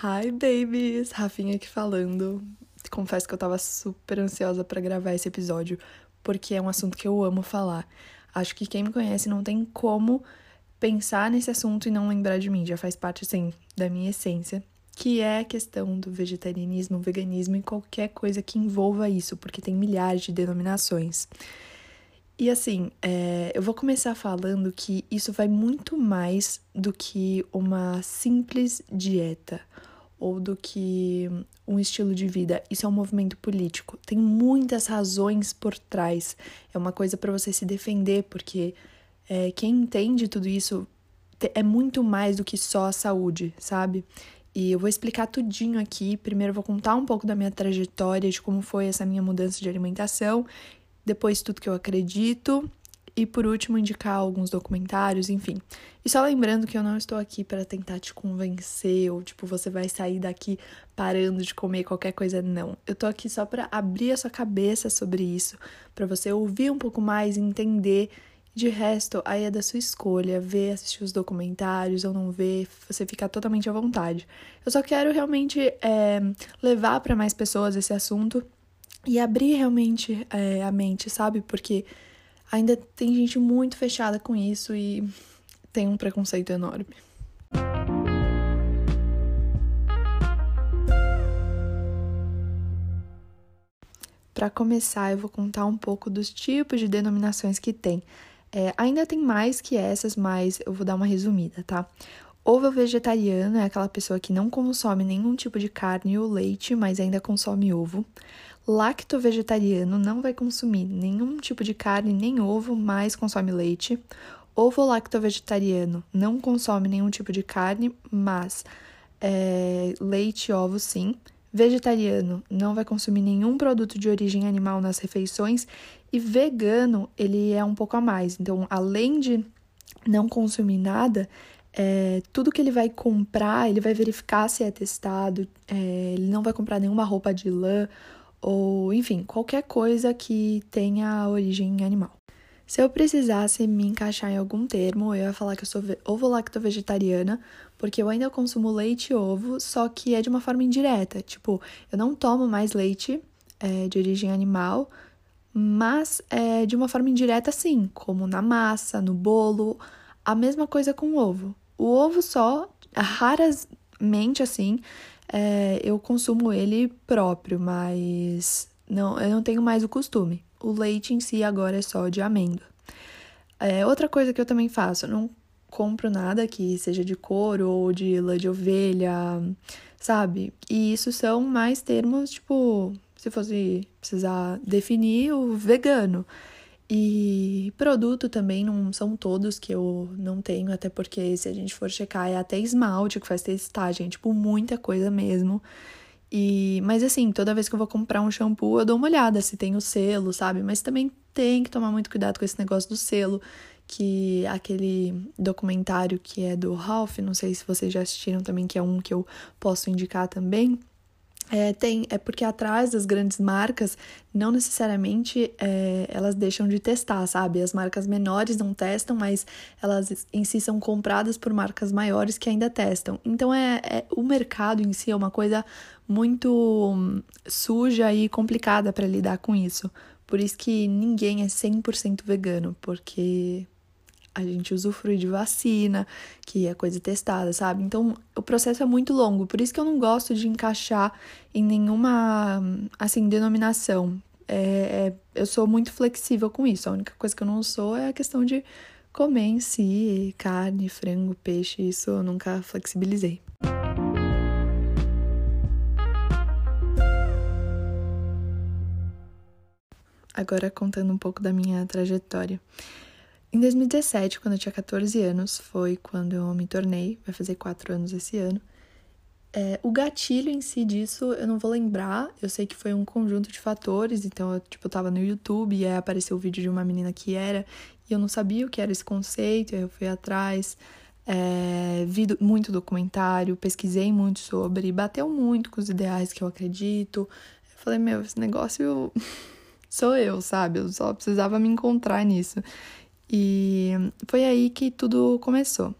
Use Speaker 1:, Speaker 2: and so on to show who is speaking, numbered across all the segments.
Speaker 1: Hi babies, Rafinha aqui falando. Confesso que eu tava super ansiosa para gravar esse episódio, porque é um assunto que eu amo falar. Acho que quem me conhece não tem como pensar nesse assunto e não lembrar de mim, já faz parte assim da minha essência, que é a questão do vegetarianismo, veganismo e qualquer coisa que envolva isso, porque tem milhares de denominações. E assim, é, eu vou começar falando que isso vai muito mais do que uma simples dieta ou do que um estilo de vida. Isso é um movimento político. Tem muitas razões por trás. É uma coisa para você se defender, porque é, quem entende tudo isso é muito mais do que só a saúde, sabe? E eu vou explicar tudinho aqui. Primeiro eu vou contar um pouco da minha trajetória, de como foi essa minha mudança de alimentação depois tudo que eu acredito e por último indicar alguns documentários, enfim. E só lembrando que eu não estou aqui para tentar te convencer ou tipo você vai sair daqui parando de comer qualquer coisa, não. Eu tô aqui só para abrir a sua cabeça sobre isso, para você ouvir um pouco mais, entender. De resto, aí é da sua escolha, ver, assistir os documentários ou não ver, você ficar totalmente à vontade. Eu só quero realmente é, levar para mais pessoas esse assunto e abrir realmente é, a mente, sabe? Porque ainda tem gente muito fechada com isso e tem um preconceito enorme. Para começar, eu vou contar um pouco dos tipos de denominações que tem. É, ainda tem mais que essas, mas eu vou dar uma resumida, tá? Ovo vegetariano é aquela pessoa que não consome nenhum tipo de carne ou leite, mas ainda consome ovo. Lacto-vegetariano não vai consumir nenhum tipo de carne nem ovo, mas consome leite. Ovo-lacto-vegetariano não consome nenhum tipo de carne, mas é, leite e ovo sim. Vegetariano não vai consumir nenhum produto de origem animal nas refeições. E vegano, ele é um pouco a mais. Então, além de não consumir nada, é, tudo que ele vai comprar, ele vai verificar se é testado. É, ele não vai comprar nenhuma roupa de lã ou enfim, qualquer coisa que tenha origem animal. Se eu precisasse me encaixar em algum termo, eu ia falar que eu sou ovo-lacto-vegetariana, porque eu ainda consumo leite e ovo, só que é de uma forma indireta. Tipo, eu não tomo mais leite é, de origem animal, mas é de uma forma indireta sim, como na massa, no bolo, a mesma coisa com o ovo. O ovo só, raramente assim, é, eu consumo ele próprio, mas não, eu não tenho mais o costume. O leite em si agora é só de amêndoa. É, outra coisa que eu também faço, eu não compro nada que seja de couro ou de lã de ovelha, sabe? E isso são mais termos, tipo, se fosse precisar definir o vegano. E produto também não são todos que eu não tenho, até porque se a gente for checar, é até esmalte que faz testagem, tipo, muita coisa mesmo. E, mas assim, toda vez que eu vou comprar um shampoo, eu dou uma olhada se tem o selo, sabe? Mas também tem que tomar muito cuidado com esse negócio do selo, que aquele documentário que é do Ralph, não sei se vocês já assistiram também, que é um que eu posso indicar também é, tem, é porque atrás das grandes marcas, não necessariamente é, elas deixam de testar, sabe? As marcas menores não testam, mas elas em si são compradas por marcas maiores que ainda testam. Então, é, é o mercado em si é uma coisa muito hum, suja e complicada para lidar com isso. Por isso que ninguém é 100% vegano, porque a gente usufrui de vacina, que é coisa testada, sabe? Então, o processo é muito longo, por isso que eu não gosto de encaixar em nenhuma, assim, denominação. É, é, eu sou muito flexível com isso, a única coisa que eu não sou é a questão de comer em si, carne, frango, peixe, isso eu nunca flexibilizei. Agora contando um pouco da minha trajetória. Em 2017, quando eu tinha 14 anos, foi quando eu me tornei, vai fazer 4 anos esse ano. É, o gatilho em si disso eu não vou lembrar, eu sei que foi um conjunto de fatores, então eu tipo, tava no YouTube e aí apareceu o vídeo de uma menina que era, e eu não sabia o que era esse conceito, aí eu fui atrás, é, vi muito documentário, pesquisei muito sobre, bateu muito com os ideais que eu acredito. Eu falei, meu, esse negócio sou eu, sabe? Eu só precisava me encontrar nisso. E foi aí que tudo começou.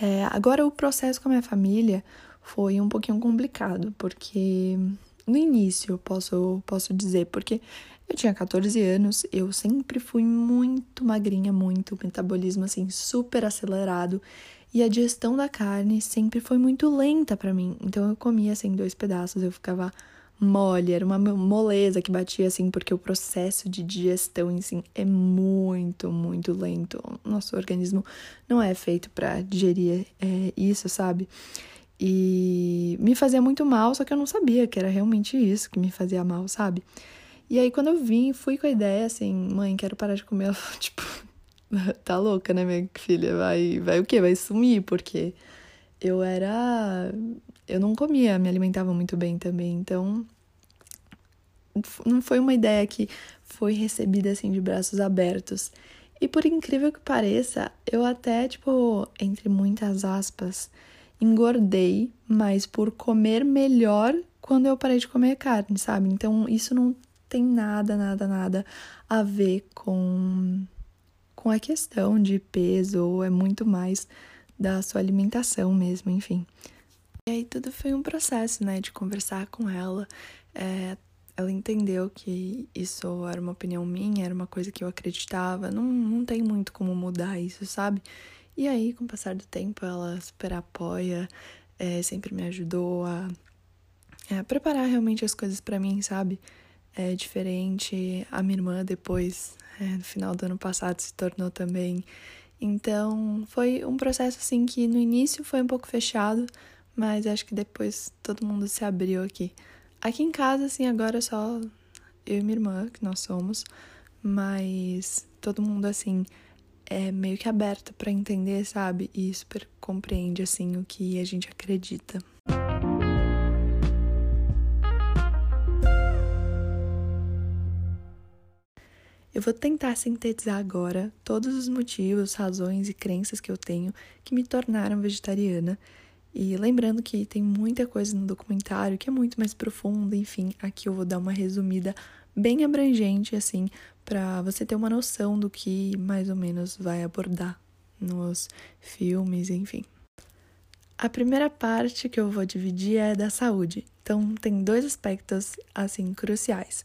Speaker 1: É, agora, o processo com a minha família foi um pouquinho complicado, porque no início, eu posso, posso dizer, porque eu tinha 14 anos, eu sempre fui muito magrinha, muito, metabolismo assim super acelerado, e a digestão da carne sempre foi muito lenta para mim. Então eu comia assim dois pedaços, eu ficava mole, era uma moleza que batia assim, porque o processo de digestão em si é muito, muito lento. Nosso organismo não é feito para digerir é, isso, sabe? E me fazia muito mal, só que eu não sabia que era realmente isso que me fazia mal, sabe? E aí quando eu vim, fui com a ideia assim, mãe, quero parar de comer, ela tipo, tá louca, né, minha filha? Vai, vai o quê? Vai sumir, porque eu era eu não comia, me alimentava muito bem também, então não foi uma ideia que foi recebida assim de braços abertos. E por incrível que pareça, eu até, tipo, entre muitas aspas, engordei, mas por comer melhor quando eu parei de comer carne, sabe? Então isso não tem nada, nada, nada a ver com com a questão de peso, ou é muito mais da sua alimentação mesmo, enfim. E aí tudo foi um processo, né, de conversar com ela. É, ela entendeu que isso era uma opinião minha, era uma coisa que eu acreditava. Não, não tem muito como mudar isso, sabe? E aí, com o passar do tempo, ela super apoia, é, sempre me ajudou a, é, preparar realmente as coisas para mim, sabe? É diferente. A minha irmã, depois, é, no final do ano passado, se tornou também. Então, foi um processo assim que no início foi um pouco fechado, mas acho que depois todo mundo se abriu aqui. Aqui em casa, assim, agora é só eu e minha irmã, que nós somos, mas todo mundo, assim, é meio que aberto para entender, sabe? E super compreende assim o que a gente acredita. Eu vou tentar sintetizar agora todos os motivos, razões e crenças que eu tenho que me tornaram vegetariana. E lembrando que tem muita coisa no documentário que é muito mais profunda, enfim, aqui eu vou dar uma resumida bem abrangente, assim, para você ter uma noção do que mais ou menos vai abordar nos filmes, enfim. A primeira parte que eu vou dividir é da saúde. Então, tem dois aspectos assim cruciais.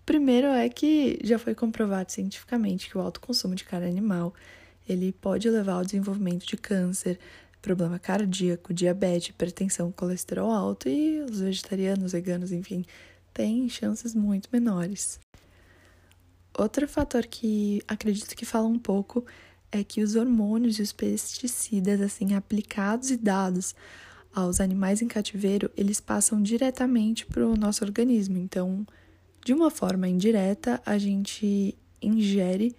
Speaker 1: O primeiro é que já foi comprovado cientificamente que o alto consumo de carne animal, ele pode levar ao desenvolvimento de câncer, problema cardíaco, diabetes, hipertensão, colesterol alto e os vegetarianos, veganos, enfim, têm chances muito menores. Outro fator que acredito que fala um pouco é que os hormônios e os pesticidas assim aplicados e dados aos animais em cativeiro, eles passam diretamente para o nosso organismo. Então, de uma forma indireta, a gente ingere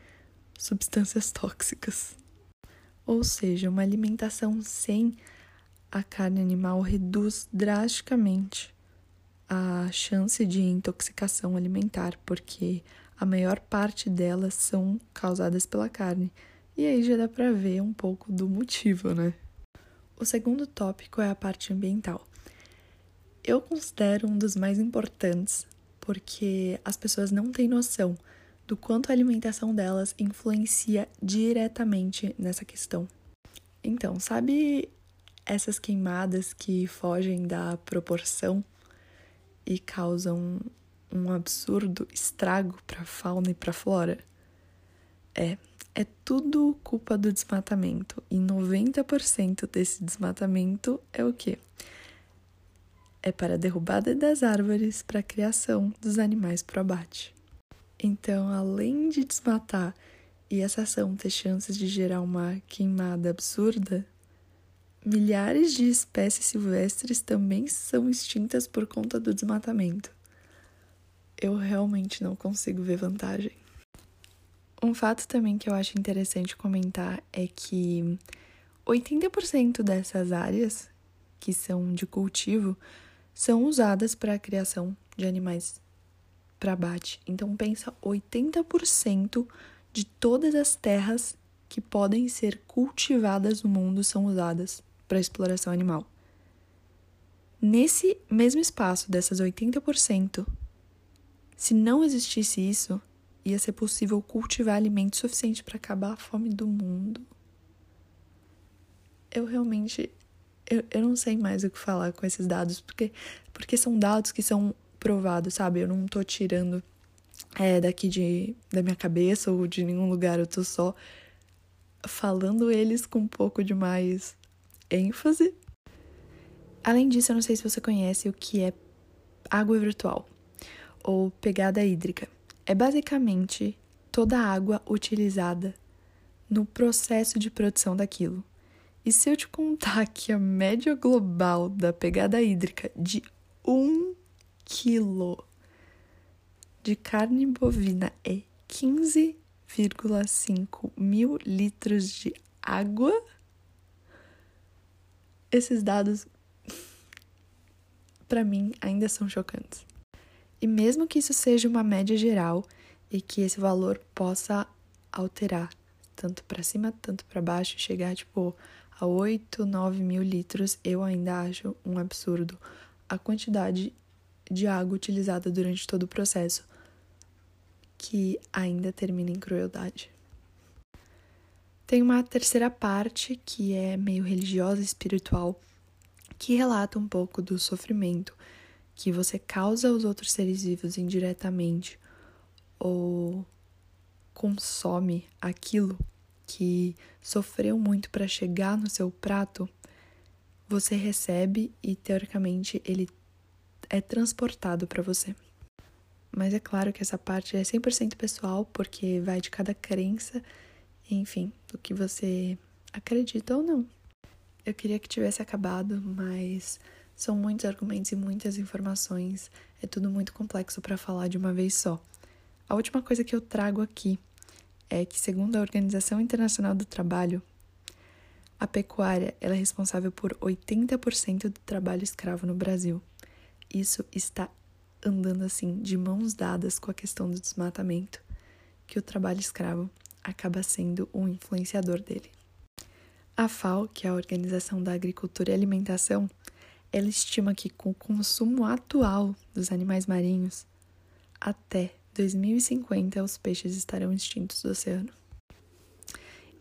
Speaker 1: substâncias tóxicas. Ou seja, uma alimentação sem a carne animal reduz drasticamente a chance de intoxicação alimentar, porque a maior parte delas são causadas pela carne. E aí já dá para ver um pouco do motivo, né? O segundo tópico é a parte ambiental. Eu considero um dos mais importantes porque as pessoas não têm noção do quanto a alimentação delas influencia diretamente nessa questão. Então, sabe essas queimadas que fogem da proporção e causam um absurdo estrago para a fauna e para a flora? É, é tudo culpa do desmatamento. E 90% desse desmatamento é o quê? É para a derrubada das árvores para a criação dos animais para abate. Então, além de desmatar e essa ação ter chances de gerar uma queimada absurda, milhares de espécies silvestres também são extintas por conta do desmatamento. Eu realmente não consigo ver vantagem. Um fato também que eu acho interessante comentar é que 80% dessas áreas que são de cultivo são usadas para a criação de animais para abate. Então pensa 80% de todas as terras que podem ser cultivadas no mundo são usadas para exploração animal. Nesse mesmo espaço dessas 80%, se não existisse isso, ia ser possível cultivar alimento suficiente para acabar a fome do mundo. Eu realmente eu, eu não sei mais o que falar com esses dados, porque, porque são dados que são provados, sabe? Eu não tô tirando é, daqui de, da minha cabeça ou de nenhum lugar, eu tô só falando eles com um pouco de mais ênfase. Além disso, eu não sei se você conhece o que é água virtual ou pegada hídrica. É basicamente toda a água utilizada no processo de produção daquilo. E se eu te contar que a média global da pegada hídrica de um quilo de carne bovina é 15,5 mil litros de água, esses dados, para mim, ainda são chocantes. E mesmo que isso seja uma média geral e que esse valor possa alterar tanto para cima, tanto para baixo, chegar tipo a 8, 9 mil litros, eu ainda acho um absurdo a quantidade de água utilizada durante todo o processo, que ainda termina em crueldade. Tem uma terceira parte que é meio religiosa e espiritual, que relata um pouco do sofrimento que você causa aos outros seres vivos indiretamente ou consome aquilo que sofreu muito para chegar no seu prato, você recebe e teoricamente ele é transportado para você. Mas é claro que essa parte é 100% pessoal, porque vai de cada crença, enfim, do que você acredita ou não. Eu queria que tivesse acabado, mas são muitos argumentos e muitas informações, é tudo muito complexo para falar de uma vez só. A última coisa que eu trago aqui é que, segundo a Organização Internacional do Trabalho, a pecuária é responsável por 80% do trabalho escravo no Brasil. Isso está andando assim de mãos dadas com a questão do desmatamento, que o trabalho escravo acaba sendo um influenciador dele. A FAO, que é a Organização da Agricultura e Alimentação, ela estima que com o consumo atual dos animais marinhos, até 2050 os peixes estarão extintos do oceano.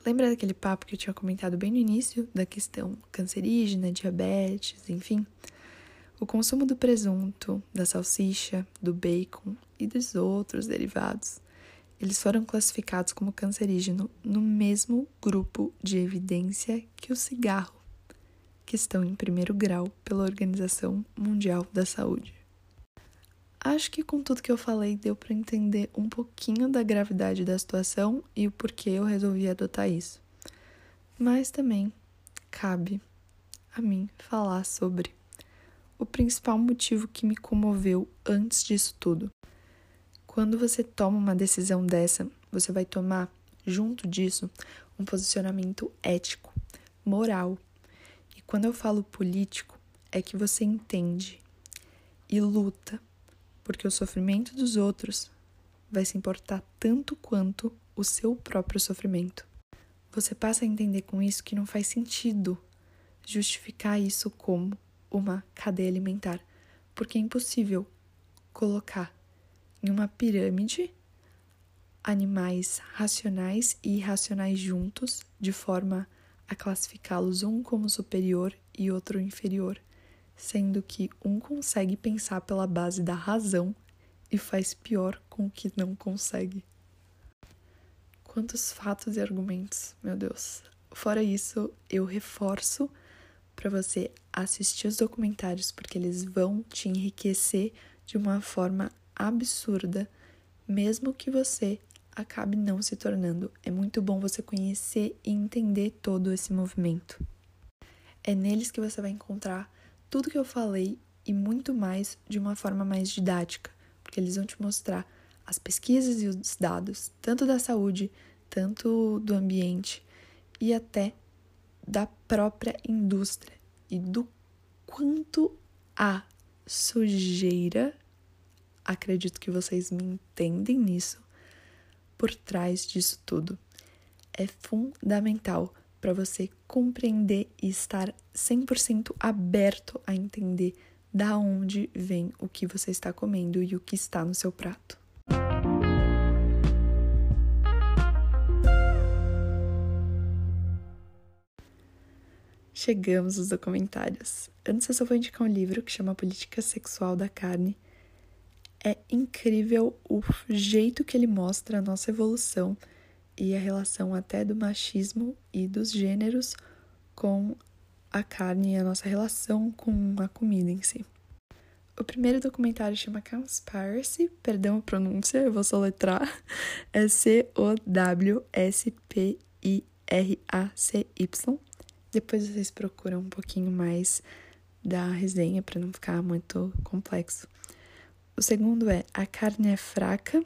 Speaker 1: Lembra daquele papo que eu tinha comentado bem no início, da questão cancerígena, diabetes, enfim? O consumo do presunto, da salsicha, do bacon e dos outros derivados, eles foram classificados como cancerígeno no mesmo grupo de evidência que o cigarro, que estão em primeiro grau pela Organização Mundial da Saúde. Acho que com tudo que eu falei deu para entender um pouquinho da gravidade da situação e o porquê eu resolvi adotar isso. Mas também cabe a mim falar sobre o principal motivo que me comoveu antes disso tudo. Quando você toma uma decisão dessa, você vai tomar, junto disso, um posicionamento ético, moral. E quando eu falo político, é que você entende e luta porque o sofrimento dos outros vai se importar tanto quanto o seu próprio sofrimento. Você passa a entender com isso que não faz sentido justificar isso como uma cadeia alimentar, porque é impossível colocar em uma pirâmide animais racionais e irracionais juntos, de forma a classificá-los um como superior e outro inferior sendo que um consegue pensar pela base da razão e faz pior com o que não consegue. Quantos fatos e argumentos, meu Deus. Fora isso, eu reforço para você assistir os documentários porque eles vão te enriquecer de uma forma absurda, mesmo que você acabe não se tornando. É muito bom você conhecer e entender todo esse movimento. É neles que você vai encontrar tudo que eu falei e muito mais de uma forma mais didática, porque eles vão te mostrar as pesquisas e os dados, tanto da saúde, tanto do ambiente e até da própria indústria e do quanto a sujeira, acredito que vocês me entendem nisso, por trás disso tudo. É fundamental para você compreender e estar 100% aberto a entender da onde vem o que você está comendo e o que está no seu prato. Chegamos aos documentários. Antes eu só vou indicar um livro que chama Política Sexual da Carne. É incrível o jeito que ele mostra a nossa evolução e a relação até do machismo e dos gêneros com a carne e a nossa relação com a comida em si. O primeiro documentário chama Conspiracy, perdão a pronúncia, eu vou soletrar. É C-O-W-S-P-I-R-A-C-Y. Depois vocês procuram um pouquinho mais da resenha para não ficar muito complexo. O segundo é A Carne é Fraca.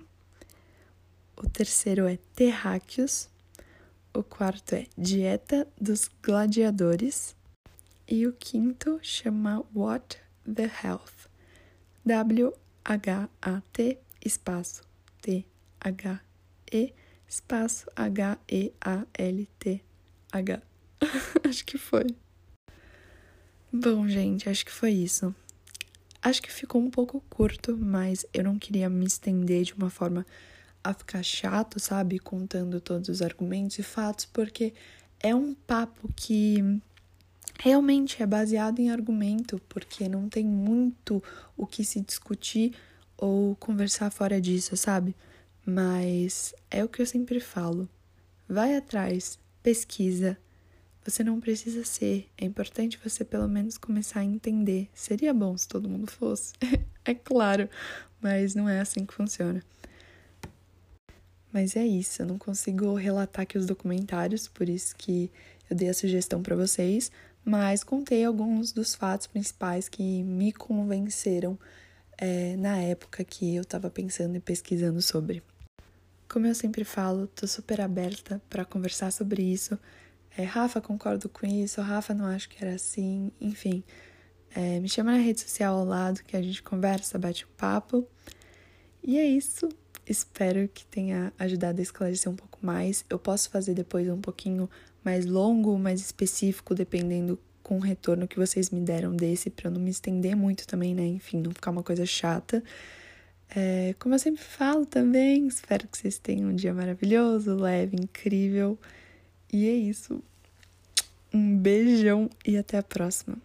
Speaker 1: O terceiro é Terráqueos. O quarto é Dieta dos Gladiadores. E o quinto chama What the Health. W-H-A-T espaço T-H-E espaço H-E-A-L-T-H. acho que foi. Bom, gente, acho que foi isso. Acho que ficou um pouco curto, mas eu não queria me estender de uma forma a ficar chato, sabe? Contando todos os argumentos e fatos, porque é um papo que realmente é baseado em argumento, porque não tem muito o que se discutir ou conversar fora disso, sabe? Mas é o que eu sempre falo. Vai atrás, pesquisa. Você não precisa ser, é importante você pelo menos começar a entender. Seria bom se todo mundo fosse, é claro, mas não é assim que funciona. Mas é isso, eu não consigo relatar aqui os documentários, por isso que eu dei a sugestão para vocês, mas contei alguns dos fatos principais que me convenceram é, na época que eu estava pensando e pesquisando sobre. Como eu sempre falo, tô super aberta para conversar sobre isso. É, Rafa, concordo com isso, Rafa, não acho que era assim, enfim. É, me chama na rede social ao lado que a gente conversa, bate um papo. E é isso. Espero que tenha ajudado a esclarecer um pouco mais. Eu posso fazer depois um pouquinho mais longo, mais específico, dependendo com o retorno que vocês me deram desse, para eu não me estender muito também, né? Enfim, não ficar uma coisa chata. É, como eu sempre falo também, espero que vocês tenham um dia maravilhoso, leve, incrível. E é isso. Um beijão e até a próxima.